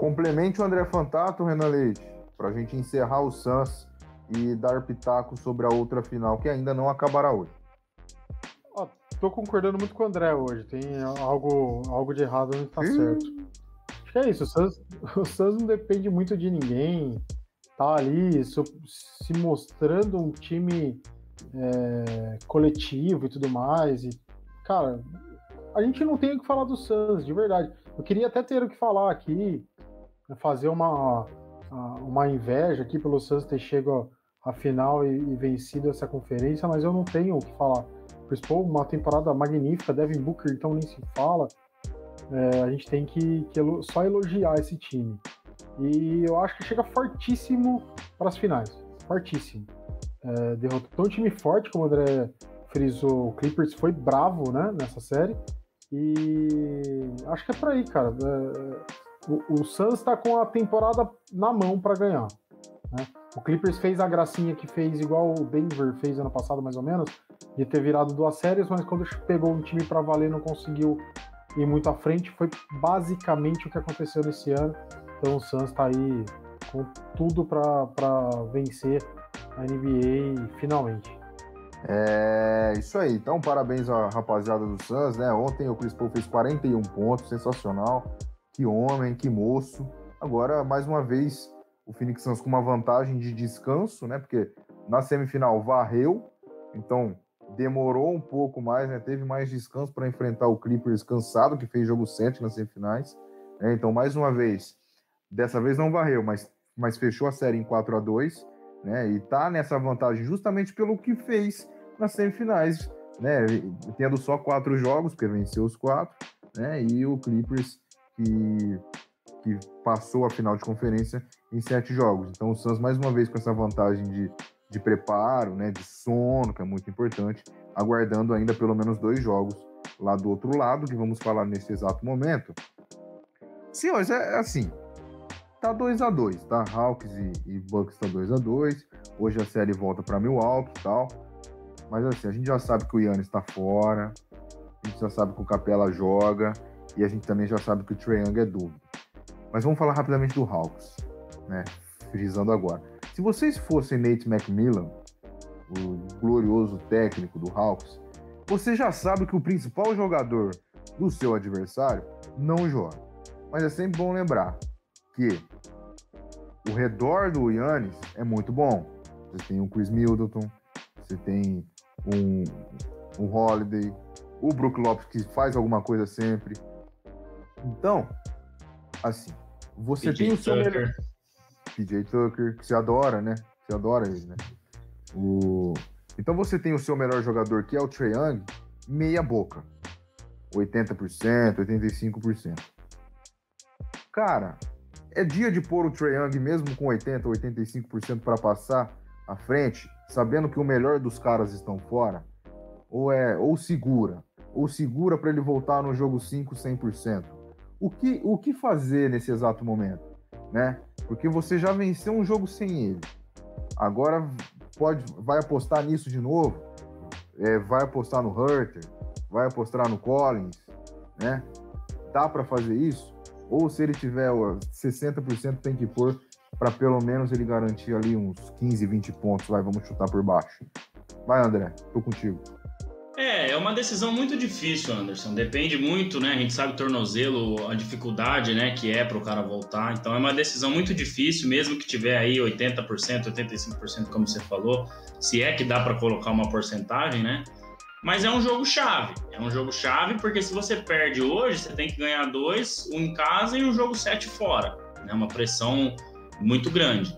Complemente o André Fantato, Renan Leite, para a gente encerrar o Suns e dar pitaco sobre a outra final, que ainda não acabará hoje. Estou concordando muito com o André hoje. Tem algo, algo de errado não está certo. Acho que é isso. O Suns, o Suns não depende muito de ninguém. Tá ali se mostrando um time é, coletivo e tudo mais. E, cara, a gente não tem o que falar do Suns, de verdade. Eu queria até ter o que falar aqui, fazer uma, uma inveja aqui pelo Suns ter chegado à final e, e, vencido essa conferência, mas eu não tenho o que falar. Paul, uma temporada magnífica, Devin Booker, então nem se fala. É, a gente tem que, que, só elogiar esse time. E eu acho que chega fortíssimo para as finais. Fortíssimo. É, derrotou um time forte, como o André frisou. O Clippers foi bravo né, nessa série. E acho que é por aí, cara. É, o, o Suns está com a temporada na mão para ganhar. Né? O Clippers fez a gracinha que fez igual o Denver fez ano passado, mais ou menos, de ter virado duas séries, mas quando pegou um time para valer não conseguiu ir muito à frente. Foi basicamente o que aconteceu nesse ano. Então o Suns está aí com tudo para vencer a NBA finalmente. É isso aí. Então, parabéns à rapaziada do Suns, né? Ontem o Chris Paul fez 41 pontos, sensacional. Que homem, que moço. Agora, mais uma vez, o Phoenix Suns com uma vantagem de descanso, né? Porque na semifinal varreu, então demorou um pouco mais, né? Teve mais descanso para enfrentar o Clippers cansado, que fez jogo 7 nas semifinais. Né? Então, mais uma vez, dessa vez não varreu, mas, mas fechou a série em 4 a 2 né? E tá nessa vantagem justamente pelo que fez nas semifinais, né? Tendo só quatro jogos, porque venceu os quatro, né? E o Clippers que, que passou a final de conferência em sete jogos. Então o Suns, mais uma vez, com essa vantagem de, de preparo, né, de sono, que é muito importante, aguardando ainda pelo menos dois jogos lá do outro lado, que vamos falar nesse exato momento. Senhores, é, é assim, tá 2 a 2 tá? Hawks e, e Bucks tá 2 a 2 Hoje a série volta para Milwaukee e tal. Mas assim, a gente já sabe que o Yannis está fora, a gente já sabe que o Capela joga, e a gente também já sabe que o Trae Young é dúvida. Mas vamos falar rapidamente do Hawks, né? Frisando agora. Se vocês fossem Nate McMillan, o glorioso técnico do Hawks, você já sabe que o principal jogador do seu adversário não joga. Mas é sempre bom lembrar que o redor do Yannis é muito bom. Você tem o Chris Middleton, você tem um, um Holiday, o Brook Lopes que faz alguma coisa sempre, então, assim, você PJ tem o seu Tucker. melhor. PJ Tucker, que você adora, né? Você adora ele, né? O... Então você tem o seu melhor jogador, que é o Trae Young, meia boca. 80%, 85%. Cara, é dia de pôr o Trae Young mesmo com 80%, 85% para passar à frente, sabendo que o melhor dos caras estão fora? Ou é ou segura? Ou segura para ele voltar no jogo 5 100%? O que, o que fazer nesse exato momento, né? Porque você já venceu um jogo sem ele. Agora pode, vai apostar nisso de novo, é, vai apostar no Hurter, vai apostar no Collins, né? Dá para fazer isso? Ou se ele tiver 60% tem que pôr para pelo menos ele garantir ali uns 15, 20 pontos, vai, vamos chutar por baixo. Vai, André, tô contigo. É, é uma decisão muito difícil, Anderson. Depende muito, né? A gente sabe o tornozelo, a dificuldade, né, que é para o cara voltar. Então é uma decisão muito difícil, mesmo que tiver aí 80%, 85%, como você falou, se é que dá para colocar uma porcentagem, né? Mas é um jogo chave. É um jogo chave porque se você perde hoje, você tem que ganhar dois, um em casa e um jogo sete fora. É né? uma pressão muito grande.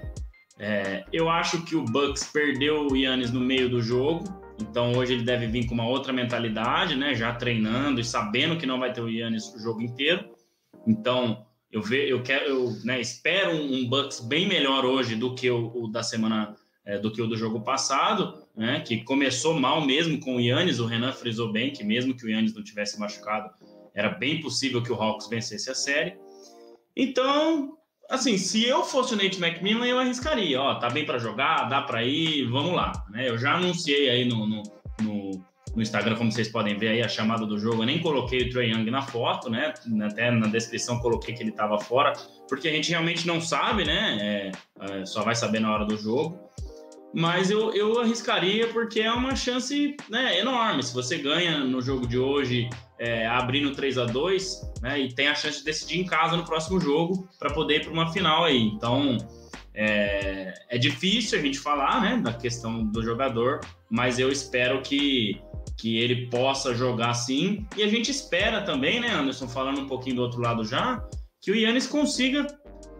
É, eu acho que o Bucks perdeu o Yannis no meio do jogo, Então hoje ele deve vir com uma outra mentalidade, né? Já treinando e sabendo que não vai ter o Yannis o jogo inteiro. Então eu ve, eu quero, eu né, espero um, Bucks bem melhor hoje do que o, o da semana, é, do que o do jogo passado, né? Que começou mal mesmo com o Yannis. O Renan frisou bem que mesmo que o Yannis não tivesse machucado, era bem possível que o Hawks vencesse a série. Então, assim, se eu fosse o Nate McMillan, eu arriscaria. Ó, tá bem para jogar, dá para ir, vamos lá. Né? Eu já anunciei aí no, no, no, no, Instagram, como vocês podem ver aí, a chamada do jogo. Eu nem coloquei o Trey Young na foto, né? Até na descrição coloquei que ele estava fora, porque a gente realmente não sabe, né? É, é, só vai saber na hora do jogo. Mas eu, eu arriscaria porque é uma chance né, enorme. Se você ganha no jogo de hoje é, abrindo 3 a 2 né, e tem a chance de decidir em casa no próximo jogo para poder ir para uma final aí. Então é, é, difícil a gente falar né, da questão do jogador, mas eu espero que, que ele possa jogar sim. E a gente espera também, né, Anderson, falando um pouquinho do outro lado já, que o Yannis consiga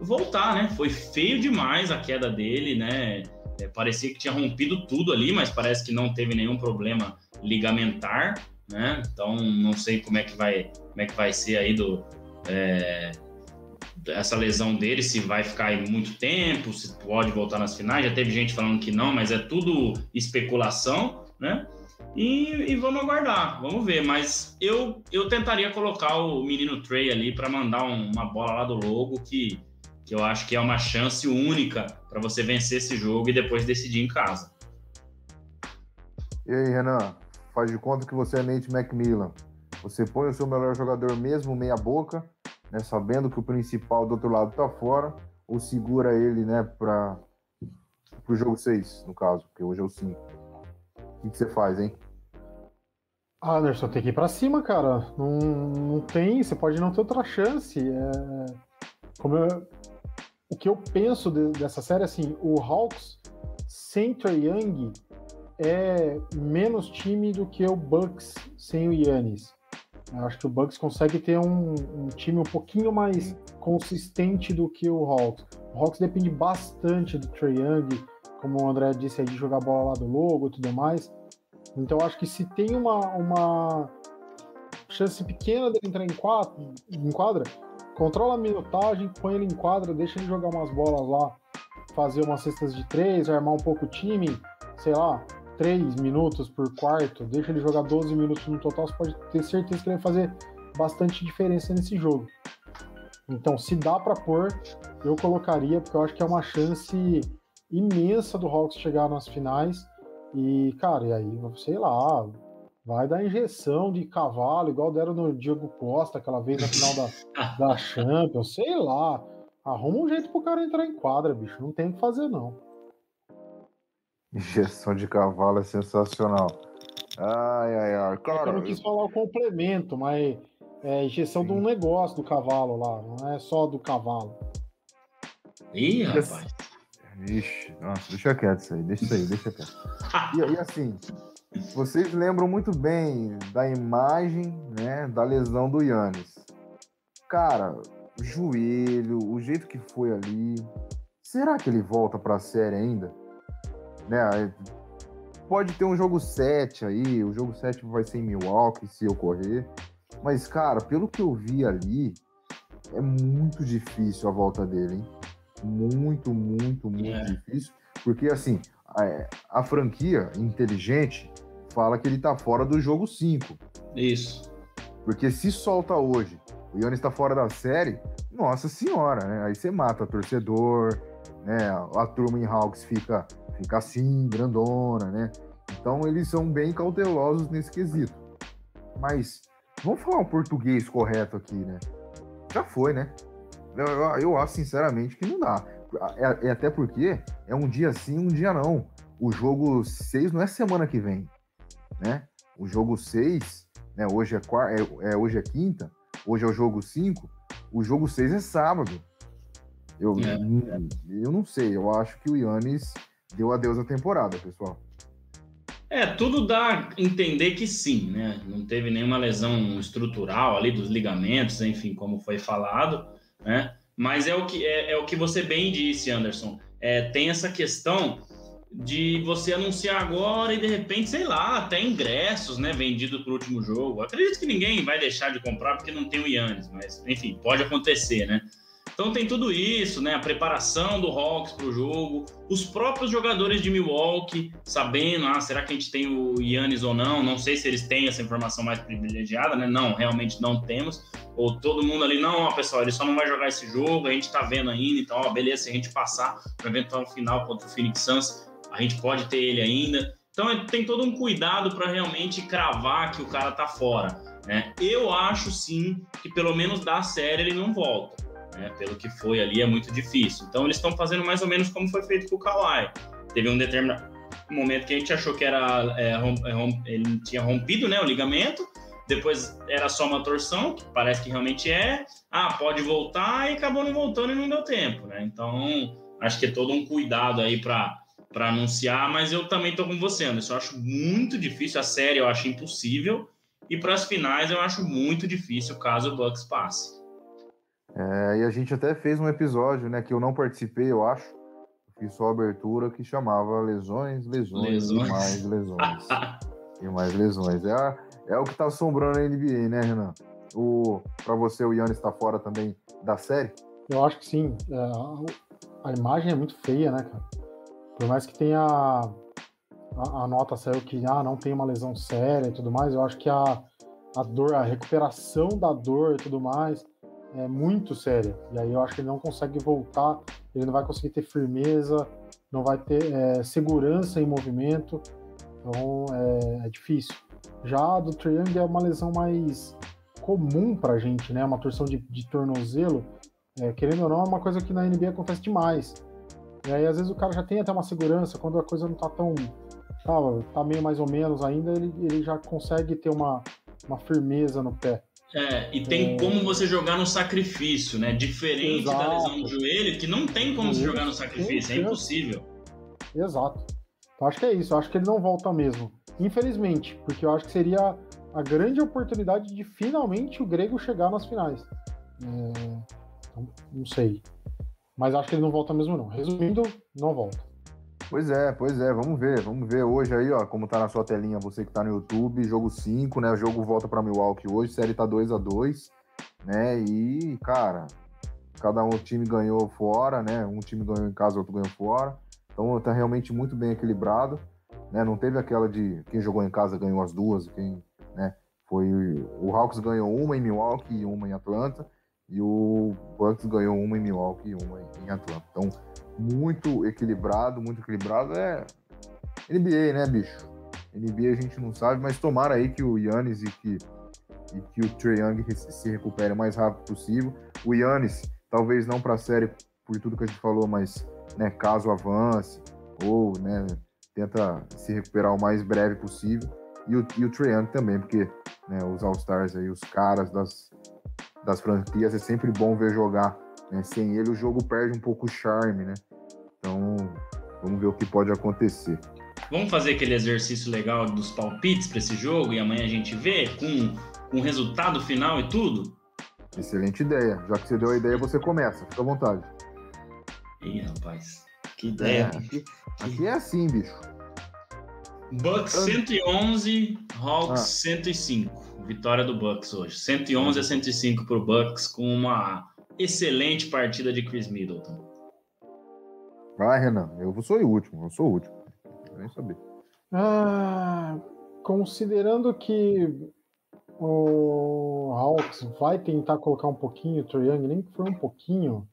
voltar, né? Foi feio demais a queda dele, né? É, parecia que tinha rompido tudo ali, mas parece que não teve nenhum problema ligamentar, né? Então não sei como é que vai, como é que vai ser aí do é, essa lesão dele, se vai ficar aí muito tempo, se pode voltar nas finais. Já teve gente falando que não, mas é tudo especulação, né? E, e, vamos aguardar, vamos ver. Mas eu, eu tentaria colocar o menino Trey ali para mandar um, uma bola lá do logo que que eu acho que é uma chance única para você vencer esse jogo e depois decidir em casa. E aí, Renan, faz de conta que você é Nate McMillan. Você põe o seu melhor jogador mesmo meia boca, né, sabendo que o principal do outro lado está fora, ou segura ele né, para o jogo 6, no caso, porque hoje é o 5. O que, você faz, hein? Anderson, tem que ir para cima, cara. Não, não tem, você pode não ter outra chance. É... Como eu, o que eu penso de, dessa série, assim, o Hawks sem Trae Young é menos time do que o Bucks sem o Yannis. Eu acho que o Bucks consegue ter um, um, time um pouquinho mais consistente do que o Hawks. O Hawks depende bastante do Trae Young, como o André disse de jogar bola lá do logo e tudo mais. Então acho que se tem uma, uma chance pequena dele entrar em quadra, em quadra controla a minutagem, põe ele em quadra, deixa ele jogar umas bolas lá, fazer umas cestas de três, armar um pouco o time, sei lá, três minutos por quarto, deixa ele jogar 12 minutos no total, você pode ter certeza que ele vai fazer bastante diferença nesse jogo. Então, se dá para pôr, eu colocaria, porque eu acho que é uma chance imensa do Hawks chegar nas finais. E, cara, e aí, sei lá, vai dar injeção de cavalo, igual deram no Diego Costa aquela vez na final da, <laughs> da Champions, sei lá. Arruma um jeito pro cara entrar em quadra, bicho. Não tem o que fazer, não. Injeção de cavalo é sensacional. Ai, ai, ai. Cara, eu não quis falar o complemento, mas é injeção Sim. de um negócio do cavalo lá, não é só do cavalo. Ih, rapaz. Ixi, nossa, deixa quieto isso aí, deixa isso aí, deixa quieto. E, e assim, vocês lembram muito bem da imagem, né, da lesão do Yannis. Cara, o joelho, o jeito que foi ali. Será que ele volta para a série ainda? Né? Pode ter um jogo 7 aí, o jogo 7 vai ser em Milwaukee se ocorrer. Mas, cara, pelo que eu vi ali, é muito difícil a volta dele, hein? Muito, muito, muito é. difícil. Porque, assim, a, a franquia inteligente fala que ele tá fora do jogo 5. Isso. Porque se solta hoje, o Yannis está fora da série, nossa senhora, né? Aí você mata torcedor, né? A turma em Hawks fica, fica assim, grandona, né? Então eles são bem cautelosos nesse quesito. Mas vamos falar um português correto aqui, né? Já foi, né? Eu, eu, eu acho sinceramente que não dá. É, é, até porque é um dia sim, um dia não. O jogo 6 não é semana que vem né? O jogo 6, né? Hoje é, é, é, hoje é quinta, hoje é o jogo 5, o jogo 6 é sábado. Eu, é. eu não sei, eu acho que o Yannis deu adeus à temporada, pessoal. É, tudo dá a entender que sim, né? Não teve nenhuma lesão estrutural ali dos ligamentos, enfim, como foi falado, né? Mas é o que, é, é o que você bem disse, Anderson. É, tem essa questão de você anunciar agora e de repente, sei lá, até ingressos, né, vendidos para o último jogo. Acredito que ninguém vai deixar de comprar porque não tem o Yannis, mas enfim, pode acontecer, né? Então tem tudo isso, né? A preparação do Hawks para o jogo, os próprios jogadores de Milwaukee sabendo, ah, será que a gente tem o Yannis ou não? Não sei se eles têm essa informação mais privilegiada, né? Não, realmente não temos. Ou todo mundo ali, não, ó, pessoal, ele só não vai jogar esse jogo, a gente tá vendo ainda, então, ó, beleza, se a gente passar para eventual final contra o Phoenix Suns, a gente pode ter ele ainda. Então é, tem todo um cuidado para realmente cravar que o cara tá fora. Né? Eu acho sim que pelo menos da série ele não volta né? Pelo que foi ali, é muito difícil. Então eles estão fazendo mais ou menos como foi feito com o Kawhi. Teve um determinado momento que a gente achou que era é, é, rom, ele tinha rompido, né, o ligamento. Depois era só uma torção, que parece que realmente é. Ah, pode voltar e acabou não voltando e não deu tempo, né? Então acho que é todo um cuidado aí para para anunciar, mas eu também tô com você, Anderson. Eu acho muito difícil a série, eu acho impossível. E para as finais eu acho muito difícil caso o Bucks passe. É, e a gente até fez um episódio, né, que eu não participei, eu acho. Fiz só a abertura que chamava Lesões, Lesões, lesões. e mais lesões. <laughs> e mais lesões. É, é o que tá assombrando a NBA, né, Renan? O, pra você, o Yannis está fora também da série? Eu acho que sim. É, a imagem é muito feia, né, cara? Por mais que tenha. A, a, nota saiu que ah, não tem uma lesão séria e tudo mais, eu acho que a, a dor, a recuperação da dor e tudo mais é, muito séria. E aí eu acho que ele não consegue voltar, ele não vai conseguir ter firmeza, não vai ter é, segurança em movimento. Então é, é difícil. Já a do Triang é uma lesão mais comum pra gente, né? Uma torção de, de tornozelo. É, querendo ou não, é uma coisa que na NBA acontece demais. E aí, às vezes, o cara já tem até uma segurança, quando a coisa não tá tão. Tá, tá meio mais ou menos ainda, ele, ele já consegue ter uma, uma firmeza no pé. É, e tem é... como você jogar no sacrifício, né? Diferente Exato. da lesão do joelho, que não tem como você jogar no sacrifício, é impossível. Exato. Então acho que é isso, eu acho que ele não volta mesmo. Infelizmente, porque eu acho que seria a grande oportunidade de finalmente o grego chegar nas finais. É... Então, não sei. Mas acho que ele não volta mesmo, não. Resumindo, não volta. Pois é, pois é, vamos ver, vamos ver hoje aí, ó, como tá na sua telinha, você que tá no YouTube, jogo 5, né? O jogo volta para Milwaukee hoje, série tá 2 a 2 né? E, cara, cada um time ganhou fora, né? Um time ganhou em casa, outro ganhou fora. Então tá realmente muito bem equilibrado, né? Não teve aquela de quem jogou em casa ganhou as duas, quem, né? Foi o Hawks ganhou uma em Milwaukee e uma em Atlanta, e o Bucks ganhou uma em Milwaukee e uma em Atlanta. Então, muito equilibrado, muito equilibrado. É NBA, né, bicho? NBA a gente não sabe, mas tomara aí que o Yannis e que, e que o Trae Young se recupere o mais rápido possível. O Yannis, talvez não para a série por tudo que a gente falou, mas né, caso avance ou né, tenta se recuperar o mais breve possível. E o, e o Trae Young também, porque né, os All-Stars aí, os caras das, das franquias, é sempre bom ver jogar né? Sem ele, o jogo perde um pouco o charme, né? Então, vamos ver o que pode acontecer. Vamos fazer aquele exercício legal dos palpites para esse jogo e amanhã a gente vê com, o resultado final e tudo? Excelente ideia. Já que você deu a ideia, você começa. Fica à vontade. Ih, rapaz. Que ideia. É, aqui, aqui, é assim, bicho. Bucks 111, Hawks ah. 105. Vitória do Bucks hoje. 111 a 105 para o Bucks com uma excelente partida de Chris Middleton. Vai, Renan. Eu sou o último. Eu sou o último. Nem saber. Ah, considerando que o Hawks vai tentar colocar um pouquinho o Trae Young, nem que for um pouquinho,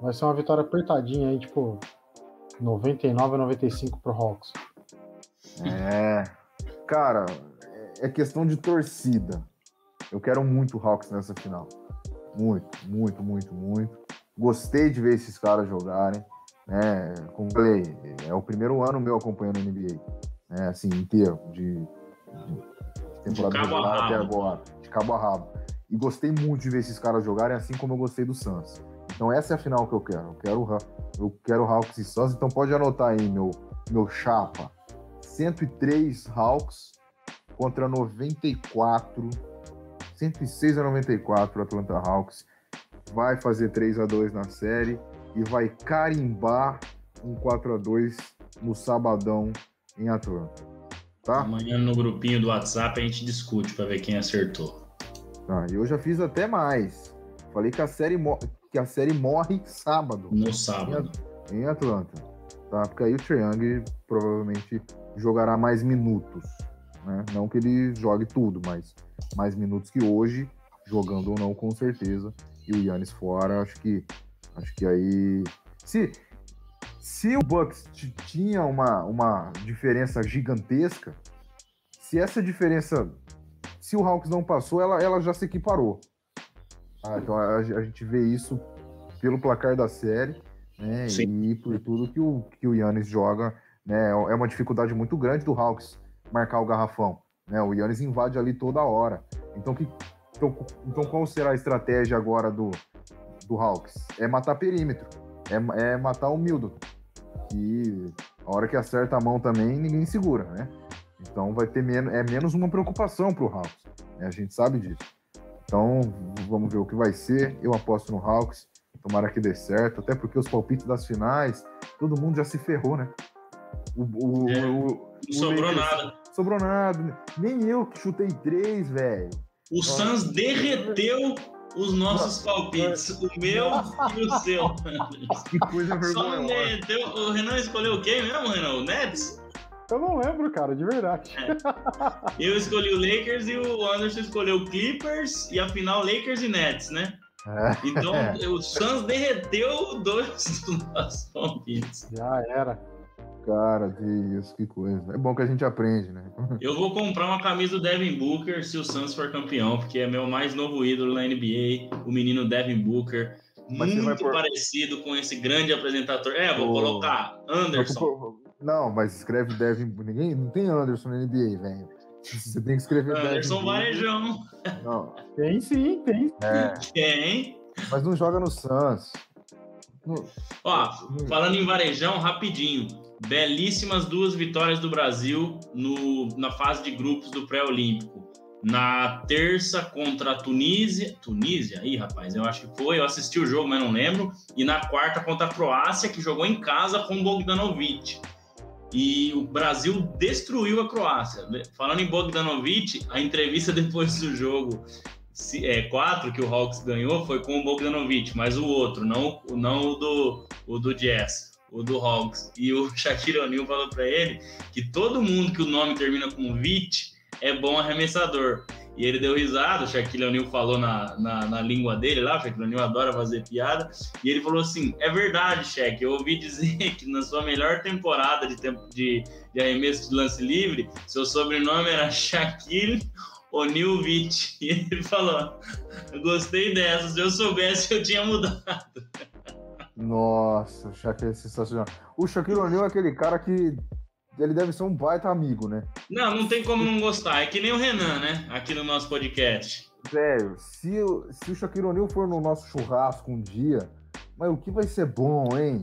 vai ser uma vitória apertadinha aí, tipo 99 a 95 pro Hawks. É, cara, é questão de torcida. Eu quero muito o Hawks nessa final. Muito, muito, muito, muito. Gostei de ver esses caras jogarem. Né? Como falei, é o primeiro ano meu acompanhando a NBA. Né? Assim, inteiro, de, de temporada regular até agora, de cabo a rabo. E gostei muito de ver esses caras jogarem, assim como eu gostei do Suns. Então essa é a final que eu quero. Eu quero, eu quero Hawks e Suns. Então pode anotar aí meu, meu chapa. 103 Hawks contra 94 106 a 94 o Atlanta Hawks vai fazer 3 a 2 na série e vai carimbar um 4 a 2 no sabadão em Atlanta. Tá? Amanhã no grupinho do WhatsApp a gente discute para ver quem acertou. Tá, eu já fiz até mais. Falei que a série, que a série morre sábado. No sábado. Em, Atlanta. Tá? Porque aí o Triang provavelmente jogará mais minutos. Né? Não que ele jogue tudo, mas mais minutos que hoje, jogando ou não, com certeza. E o Yannis fora, acho que acho que aí. Se, se o Bucks tinha uma, uma diferença gigantesca, se essa diferença. Se o Hawks não passou, ela, ela já se equiparou. Ah, então a, a, gente vê isso pelo placar da série, né? Sim. E por tudo que o, que o Yannis joga. Né? É uma dificuldade muito grande do Hawks marcar o garrafão. Né? O Yannis invade ali toda hora. Então, que, então, então qual será a estratégia agora do, do Hawks? É matar perímetro. É, é matar o Mildo. E a hora que acerta a mão também, ninguém segura, né? Então vai ter menos, é menos uma preocupação para o Hawks. Né? A gente sabe disso. Então vamos ver o que vai ser. Eu aposto no Hawks. Tomara que dê certo. Até porque os palpites das finais, todo mundo já se ferrou, né? O, o, é, o, não sobrou nada. Sobrou nada. Nem eu que chutei três, velho. O Suns derreteu os nossos palpites, o meu e o seu. <laughs> Que coisa vergonhosa. Só o Renan escolheu o quê mesmo, Renan? O Nets? Eu não lembro, cara, de verdade. É. Eu escolhi o Lakers e o Anderson escolheu o Clippers e a final Lakers e Nets, né? É. Então <laughs> o Suns derreteu dois dos nossos palpites. Já era. Cara, isso, que coisa. É bom que a gente aprende, né? <laughs> Eu vou comprar uma camisa do Devin Booker se o Suns for campeão, porque é meu mais novo ídolo na NBA, o menino Devin Booker. Mas muito por... parecido com esse grande apresentador. É, vou oh. colocar Anderson. Não, mas escreve Devin. Ninguém não tem Anderson na NBA, velho. Você tem que escrever Anderson Varejão. Não. Tem sim, tem. É. Tem. Mas não joga no Suns. Ó, falando em Varejão, rapidinho belíssimas duas vitórias do Brasil no, na fase de grupos do pré-olímpico. Na terça contra a Tunísia. Tunísia? Aí, rapaz, eu acho que foi. Eu assisti o jogo, mas não lembro. E na quarta contra a Croácia, que jogou em casa com o Bogdanovic. E o Brasil destruiu a Croácia. Falando em Bogdanovic, a entrevista <laughs> depois do jogo é, 4 que o Hawks ganhou foi com o Bogdanovic, mas o outro, não, não o do, o do Jazz o do Hawks, e o <laughs> Shaquille O'Neal falou para ele que todo mundo que o nome termina com Vit é bom arremessador. E ele deu risada, o Shaquille O'Neal falou na, na, na, língua dele lá, o Shaquille O'Neal adora fazer piada, e ele falou assim, é verdade, Shaq, eu ouvi dizer <laughs> que na sua melhor temporada de, tempo, de, de arremesso de lance livre, seu sobrenome era Shaquille O'Neal Vitt. <laughs> E ele falou, gostei dessa, se eu soubesse eu tinha mudado. Nossa, o Shaquille é sensacional. O Shaquille O'Neal é aquele cara que ele deve ser um baita amigo, né? Não, não tem como não gostar. É que nem o Renan, né? Aqui no nosso podcast. Velho, se, se o Shaquille O'Neal for no nosso churrasco um dia, mas o que vai ser bom, hein?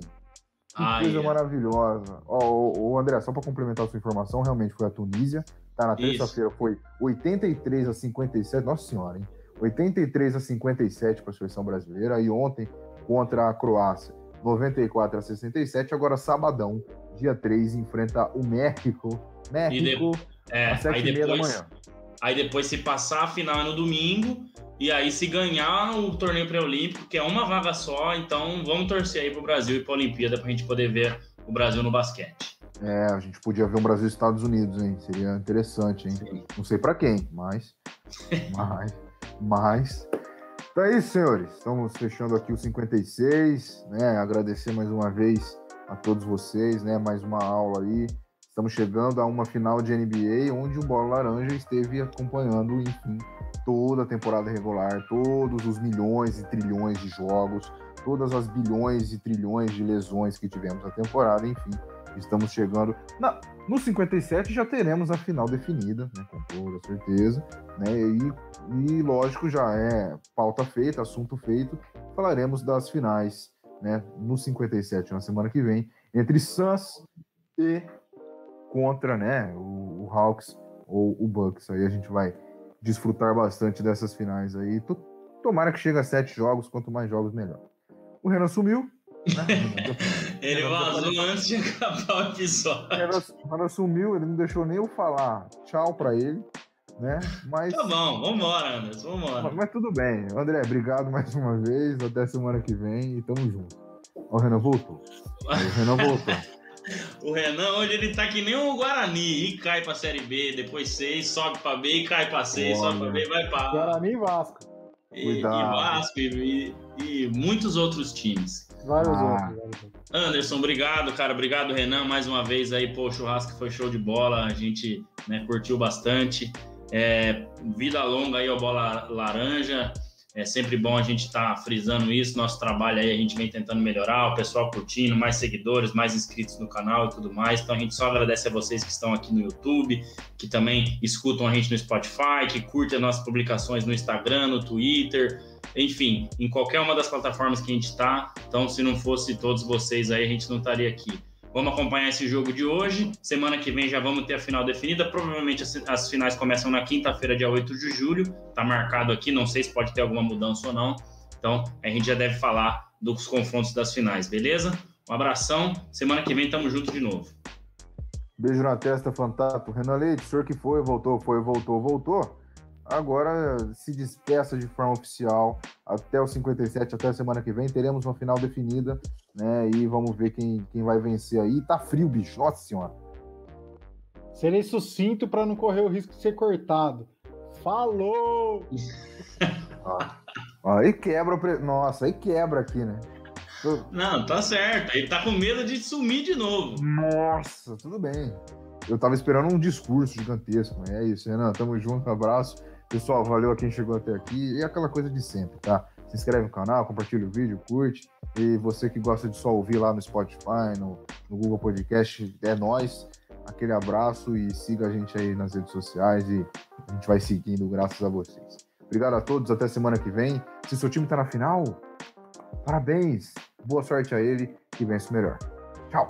Que ah, coisa maravilhosa. Ó, o, André, só para complementar a sua informação, realmente foi a Tunísia. Tá na terça-feira, foi 83 a 57. Nossa senhora, hein? 83 a 57 para a seleção brasileira. E ontem contra a Croácia. 94 a 67. Agora, sabadão, dia 3, enfrenta o México. México, de... é, às 7 h da manhã. Aí depois, se passar, a final é no domingo. E aí, se ganhar o torneio pré-olímpico, que é uma vaga só, então vamos torcer aí pro Brasil e pra Olimpíada pra gente poder ver o Brasil no basquete. É, a gente podia ver um Brasil e Estados Unidos, hein? Seria interessante, hein? Sim. Não sei para quem, mas. <laughs> mas. Mas. Então é isso, senhores. Estamos fechando aqui o 56, né? Agradecer mais uma vez a todos vocês, né? Mais uma aula aí. Estamos chegando a uma final de NBA onde o Bola Laranja esteve acompanhando, enfim, toda a temporada regular, todos os milhões e trilhões de jogos, todas as bilhões e trilhões de lesões que tivemos na temporada, enfim. Estamos chegando. Na, no 57 já teremos a final definida, né, com toda certeza. Né, e, e, lógico, já é pauta feita, assunto feito. Falaremos das finais né, no 57, na semana que vem, entre Suns e contra né, o, o Hawks ou o Bucks. Aí a gente vai desfrutar bastante dessas finais aí. Tomara que chegue a sete jogos, quanto mais jogos, melhor. O Renan sumiu, <laughs> ele vazou antes de acabar o episódio. Quando assumiu, ele não deixou nem eu falar tchau pra ele. Né? Mas... Tá bom, vambora, Anderson, vambora. Mas, mas tudo bem. André, obrigado mais uma vez. Até semana que vem e tamo junto. Ó, o Renan voltou. O Renan voltou. <laughs> o Renan, hoje ele tá que nem o Guarani, e cai pra Série B, depois 6, sobe pra B, e cai pra 6, sobe pra B, vai pra Guarani e Vasco. E, e Vasco, e, e, muitos outros times. Vários ah. outros. Anderson, obrigado, cara. Obrigado, Renan, mais uma vez aí. Pô, o churrasco foi show de bola. A gente né, curtiu bastante. É, vida longa aí ao Bola Laranja. É sempre bom a gente estar tá frisando isso. Nosso trabalho aí a gente vem tentando melhorar, o pessoal curtindo, mais seguidores, mais inscritos no canal e tudo mais. Então a gente só agradece a vocês que estão aqui no YouTube, que também escutam a gente no Spotify, que curtem as nossas publicações no Instagram, no Twitter, enfim, em qualquer uma das plataformas que a gente está. Então, se não fosse todos vocês aí, a gente não estaria aqui. Vamos acompanhar esse jogo de hoje. Semana que vem já vamos ter a final definida. Provavelmente as, finais começam na quinta-feira, dia 8 de julho. Está marcado aqui, não sei se pode ter alguma mudança ou não. Então, a gente já deve falar dos confrontos das finais, beleza? Um abração. Semana que vem tamo junto de novo. Beijo na testa, fantástico. Renan Leite, senhor que foi, voltou, foi, voltou, voltou. Agora se despeça de forma oficial até o 57, até a semana que vem. Teremos uma final definida, né? E vamos ver quem, quem vai vencer aí. Tá frio, bicho. Nossa senhora. Serei sucinto para não correr o risco de ser cortado. Falou! <laughs> aí quebra. Pre... Nossa, aí quebra aqui, né? Não, tá certo. Ele tá com medo de sumir de novo. Nossa, tudo bem. Eu tava esperando um discurso gigantesco, é isso, Renan. Tamo junto, abraço. Pessoal, valeu a quem chegou até aqui. E aquela coisa de sempre, tá? Se inscreve no canal, compartilha o vídeo, curte. E você que gosta de só ouvir lá no Spotify, no, no Google Podcast, é nós. Aquele abraço e siga a gente aí nas redes sociais e a gente vai seguindo graças a vocês. Obrigado a todos, até semana que vem. Se seu time tá na final, parabéns. Boa sorte a ele que vence melhor. Tchau.